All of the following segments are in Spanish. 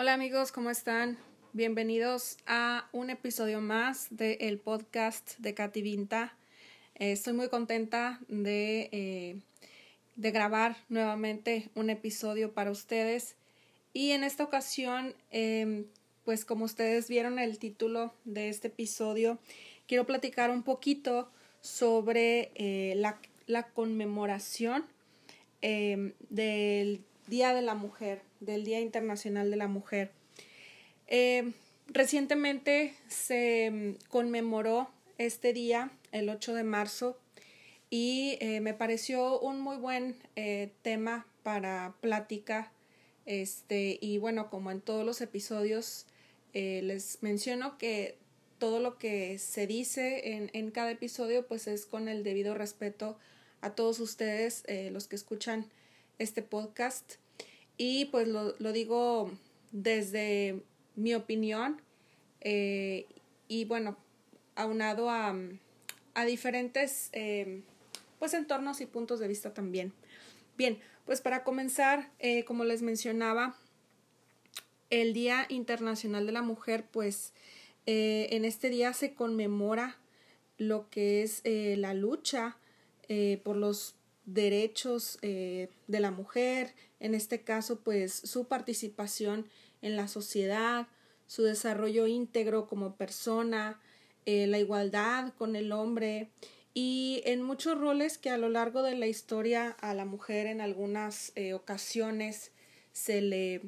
Hola amigos, ¿cómo están? Bienvenidos a un episodio más del podcast de Katy Vinta. Eh, estoy muy contenta de, eh, de, grabar nuevamente un episodio para ustedes y en esta ocasión, em, pues como ustedes vieron el título de este episodio, quiero platicar un poquito sobre eh, la, la, conmemoración em, del Día de la Mujer, del Día Internacional de la Mujer. Eh, recientemente se mm, conmemoró este día, el 8 de marzo, y eh, me pareció un muy buen eh, tema para plática. Este, y bueno, como en todos los episodios, les menciono que todo lo que se dice en, en, cada episodio, pues es con el debido respeto a todos ustedes, los que escuchan este podcast. Y pues lo, lo digo desde mi opinión eh, y bueno, aunado a, a diferentes eh, pues entornos y puntos de vista también. Bien, pues para comenzar, eh, como les mencionaba, el Día Internacional de la Mujer, pues en este día se conmemora lo que es la lucha por los derechos eh, de la mujer, en este caso pues su participación en la sociedad, su desarrollo íntegro como persona, eh, la igualdad con el hombre y en muchos roles que a lo largo de la historia a la mujer en algunas eh, ocasiones se le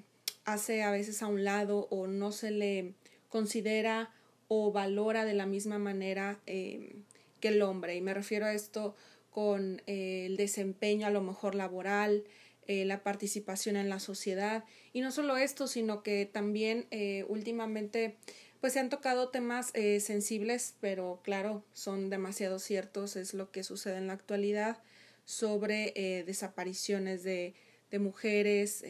hace a veces a un lado o no se le considera o valora de la misma manera que el hombre. Y me refiero a esto con eh, el desempeño a lo mejor laboral, eh, la participación en la sociedad. Y no solo esto, sino que también eh, últimamente pues se han tocado temas sensibles, pero claro, son demasiado ciertos, es lo que sucede en la actualidad sobre desapariciones de, de mujeres,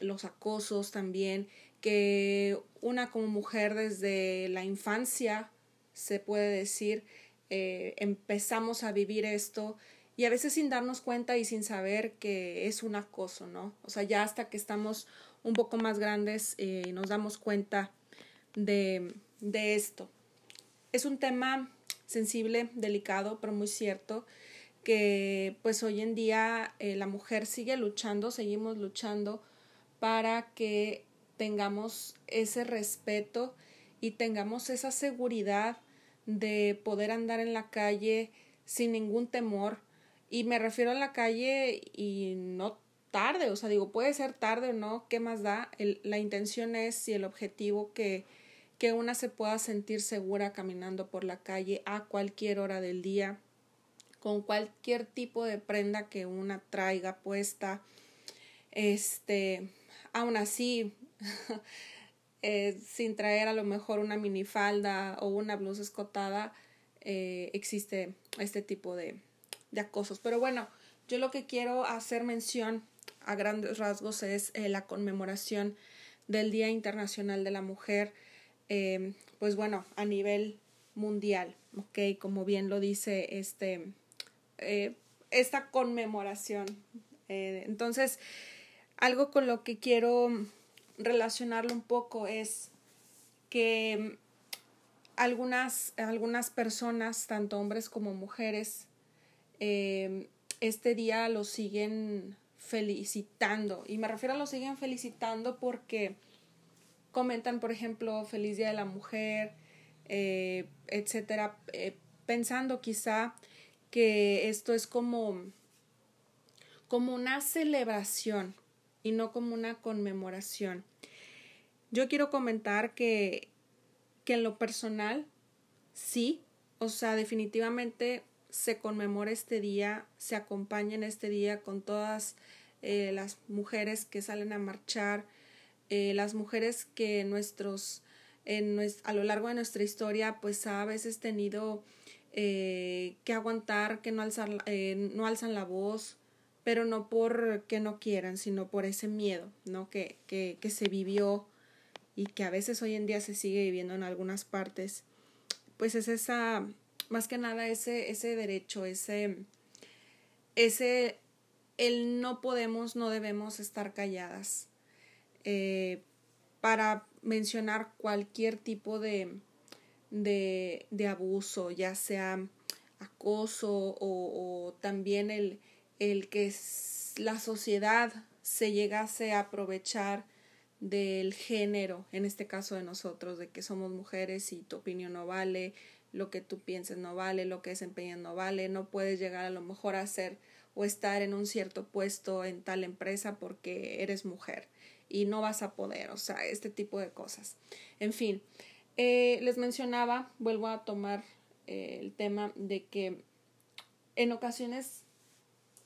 los acosos también, que una como mujer desde la infancia, se puede decir, eh, empezamos a vivir esto y a veces sin darnos cuenta y sin saber que es un acoso, ¿no? O sea, ya hasta que estamos un poco más grandes eh, nos damos cuenta de, de esto. Es un tema sensible, delicado, pero muy cierto que pues hoy en día eh, la mujer sigue luchando, seguimos luchando para que tengamos ese respeto y tengamos esa seguridad de poder andar en la calle sin ningún temor. Y me refiero a la calle y no tarde, o sea, digo, puede ser tarde o no, ¿qué más da? la intención es y el objetivo que, que una se pueda sentir segura caminando por la calle a cualquier hora del día, con cualquier tipo de prenda que una traiga puesta. Este, aún así, Eh, sin traer a lo mejor una minifalda o una blusa escotada, eh, existe este tipo de, de, acosos. Pero bueno, yo lo que quiero hacer mención a grandes rasgos es eh, la conmemoración del Día Internacional de la Mujer, pues bueno, a nivel mundial, ok, como bien lo dice este, esta conmemoración. entonces, algo con lo que quiero relacionarlo un poco es que algunas, algunas personas, tanto hombres como mujeres, eh, este día lo siguen felicitando. Y me refiero a lo siguen felicitando porque comentan, por ejemplo, Feliz Día de la Mujer, eh, etcétera, eh, pensando quizá que esto es como, como una celebración y no como una conmemoración. Yo quiero comentar que, que en lo personal, sí, o sea, definitivamente se conmemora este día, se acompaña en este día con todas eh, las mujeres que salen a marchar, eh, las mujeres que nuestros, en a lo largo de nuestra historia, pues ha a veces tenido eh, que aguantar, que no, alzar, no alzan la voz, pero no porque no quieran, sino por ese miedo, ¿no? Que, que, que se vivió y que a veces hoy en día se sigue viviendo en algunas partes, pues es esa, más que nada ese, ese derecho, ese, ese, el no podemos, no debemos estar calladas. Eh, para mencionar cualquier tipo de, de, de abuso, ya sea acoso o también el, el que la sociedad se llegase a aprovechar del género, en este caso de nosotros, de que somos mujeres y tu opinión no vale, lo que tú pienses no vale, lo que desempeñas no vale, no puedes llegar a lo mejor a ser o estar en un cierto puesto en tal empresa porque eres mujer y no vas a poder, o sea, este tipo de cosas. En fin, eh, les mencionaba, vuelvo a tomar eh, el tema de que en ocasiones,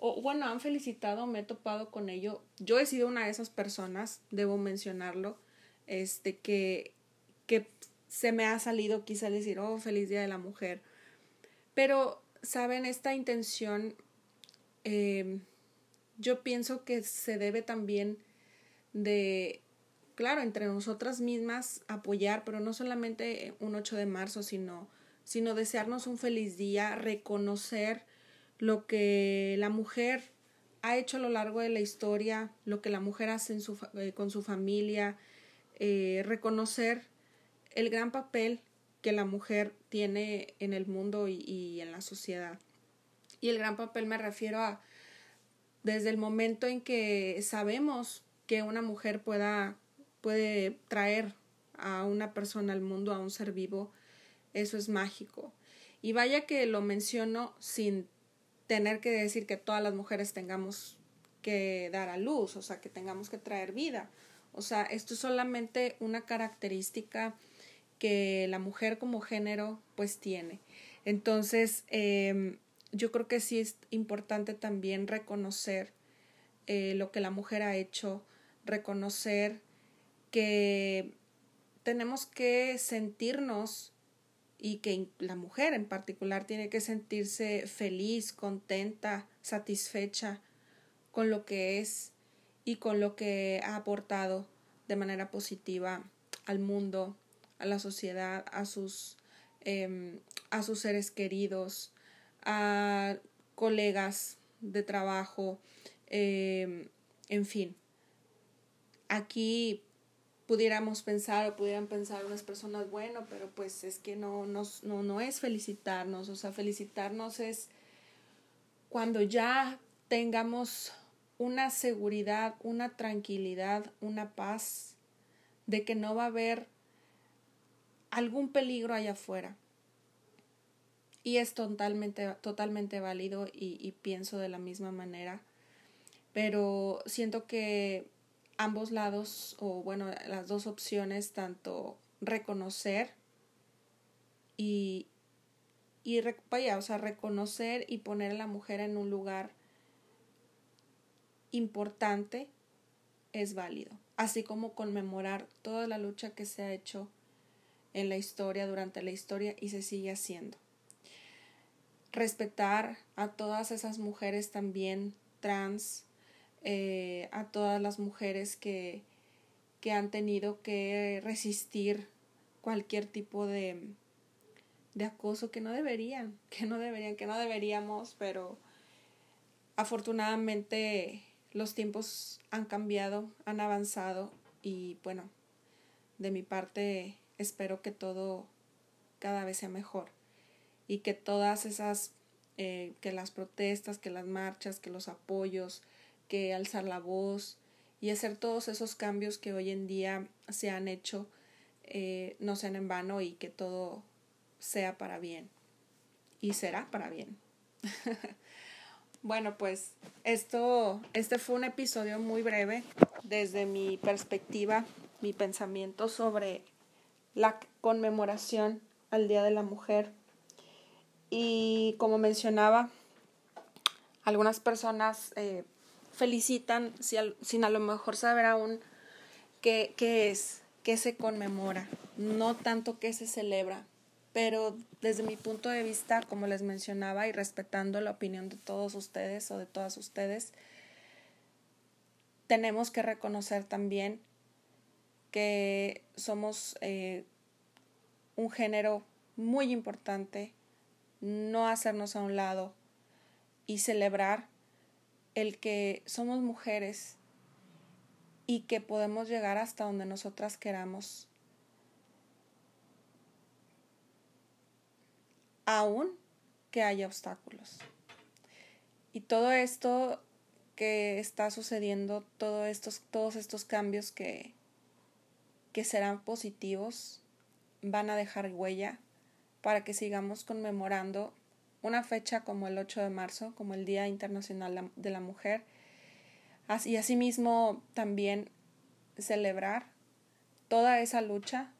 o bueno, han felicitado, me he topado con ello. Yo he sido una de esas personas, debo mencionarlo, este, que, que se me ha salido quizá decir, oh, feliz Día de la Mujer. Pero, ¿saben? Esta intención, eh, yo pienso que se debe también de, claro, entre nosotras mismas apoyar, pero no solamente un 8 de marzo, sino, sino desearnos un feliz día, reconocer lo que la mujer ha hecho a lo largo de la historia, lo que la mujer hace en su, eh, con su familia, eh, reconocer el gran papel que la mujer tiene en el mundo y, y en la sociedad. Y el gran papel me refiero a desde el momento en que sabemos que una mujer pueda puede traer a una persona al mundo, a un ser vivo, eso es mágico. Y vaya que lo menciono sin tener que decir que todas las mujeres tengamos que dar a luz, o sea, que tengamos que traer vida. O sea, esto es solamente una característica que la mujer como género pues tiene. Entonces, eh, yo creo que sí es importante también reconocer eh, lo que la mujer ha hecho, reconocer que tenemos que sentirnos y que la mujer en particular tiene que sentirse feliz, contenta, satisfecha con lo que es y con lo que ha aportado de manera positiva al mundo, a la sociedad, a sus, eh, a sus seres queridos, a colegas de trabajo, eh, en fin. Aquí pudiéramos pensar o pudieran pensar unas personas, bueno, pero pues es que no, no, no es felicitarnos, o sea, felicitarnos es cuando ya tengamos una seguridad, una tranquilidad, una paz de que no va a haber algún peligro allá afuera. Y es totalmente, totalmente válido y, y pienso de la misma manera. Pero siento que ambos lados, o bueno, las dos opciones, tanto reconocer y, y vaya, o sea, reconocer y poner a la mujer en un lugar importante es válido, así como conmemorar toda la lucha que se ha hecho en la historia, durante la historia y se sigue haciendo. Respetar a todas esas mujeres también trans, eh, a todas las mujeres que, que han tenido que resistir cualquier tipo de, de acoso que no deberían, que no deberían, que no deberíamos, pero afortunadamente los tiempos han cambiado, han avanzado y bueno, de mi parte espero que todo cada vez sea mejor y que todas esas, eh, que las protestas, que las marchas, que los apoyos, que alzar la voz y hacer todos esos cambios que hoy en día se han hecho eh, no sean en vano y que todo sea para bien. Y será para bien. bueno, pues esto, este fue un episodio muy breve desde mi perspectiva, mi pensamiento sobre la conmemoración al Día de la Mujer. Y como mencionaba, algunas personas eh, felicitan sin a lo mejor saber aún qué, qué es, qué se conmemora, no tanto qué se celebra, pero desde mi punto de vista, como les mencionaba y respetando la opinión de todos ustedes o de todas ustedes, tenemos que reconocer también que somos eh, un género muy importante, no hacernos a un lado y celebrar el que somos mujeres y que podemos llegar hasta donde nosotras queramos. Aún que haya obstáculos. Y todo esto que está sucediendo, todos estos cambios que, que serán positivos, van a dejar huella para que sigamos conmemorando una fecha como el 8 de marzo, como el Día Internacional de la Mujer, y asimismo también celebrar toda esa lucha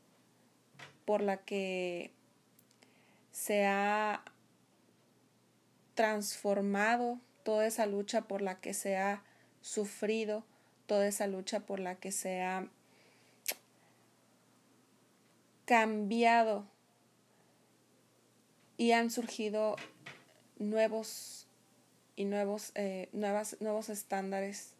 por la que se ha transformado, toda esa lucha por la que se ha sufrido, toda esa lucha por la que se ha cambiado y han surgido nuevos y nuevos, eh, nuevas, nuevos estándares.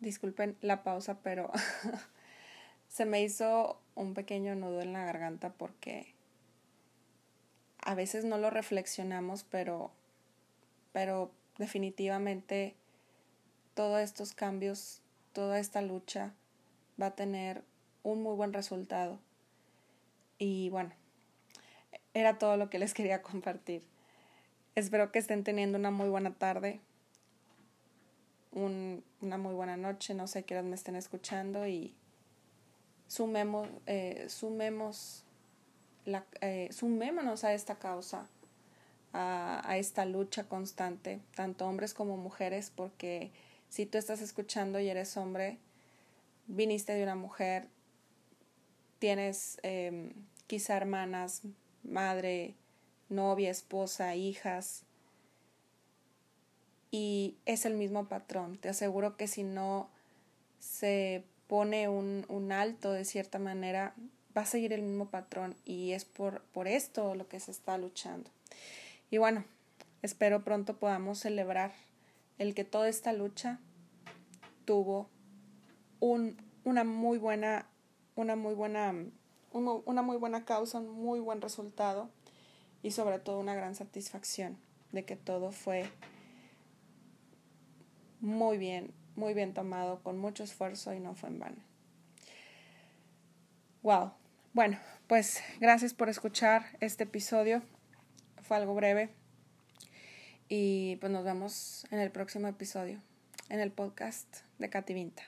Disculpen la pausa, pero se me hizo un pequeño nudo en la garganta porque a veces no lo reflexionamos, pero, pero definitivamente todos estos cambios, toda esta lucha va a tener un muy buen resultado. Y bueno, era todo lo que les quería compartir. Espero que estén teniendo una muy buena tarde una muy buena noche, no sé qué me estén escuchando y sumemos, eh, sumemos eh, sumémonos a esta causa, a, esta lucha constante, tanto hombres como mujeres, porque si tú estás escuchando y eres hombre, viniste de una mujer, tienes eh, quizá hermanas, madre, novia, esposa, hijas, y es el mismo patrón. Te aseguro que si no se pone un, alto de cierta manera, va a seguir el mismo patrón y es por, por esto lo que se está luchando. Y bueno, espero pronto podamos celebrar el que toda esta lucha tuvo un, una muy buena, una muy buena, una muy buena causa, un muy buen resultado y sobre todo una gran satisfacción de que todo fue muy bien, muy bien tomado, con mucho esfuerzo y no fue en vano. Wow. Bueno, pues gracias por escuchar este episodio. Fue algo breve. Y pues nos vemos en el próximo episodio, en el podcast de Cativinta.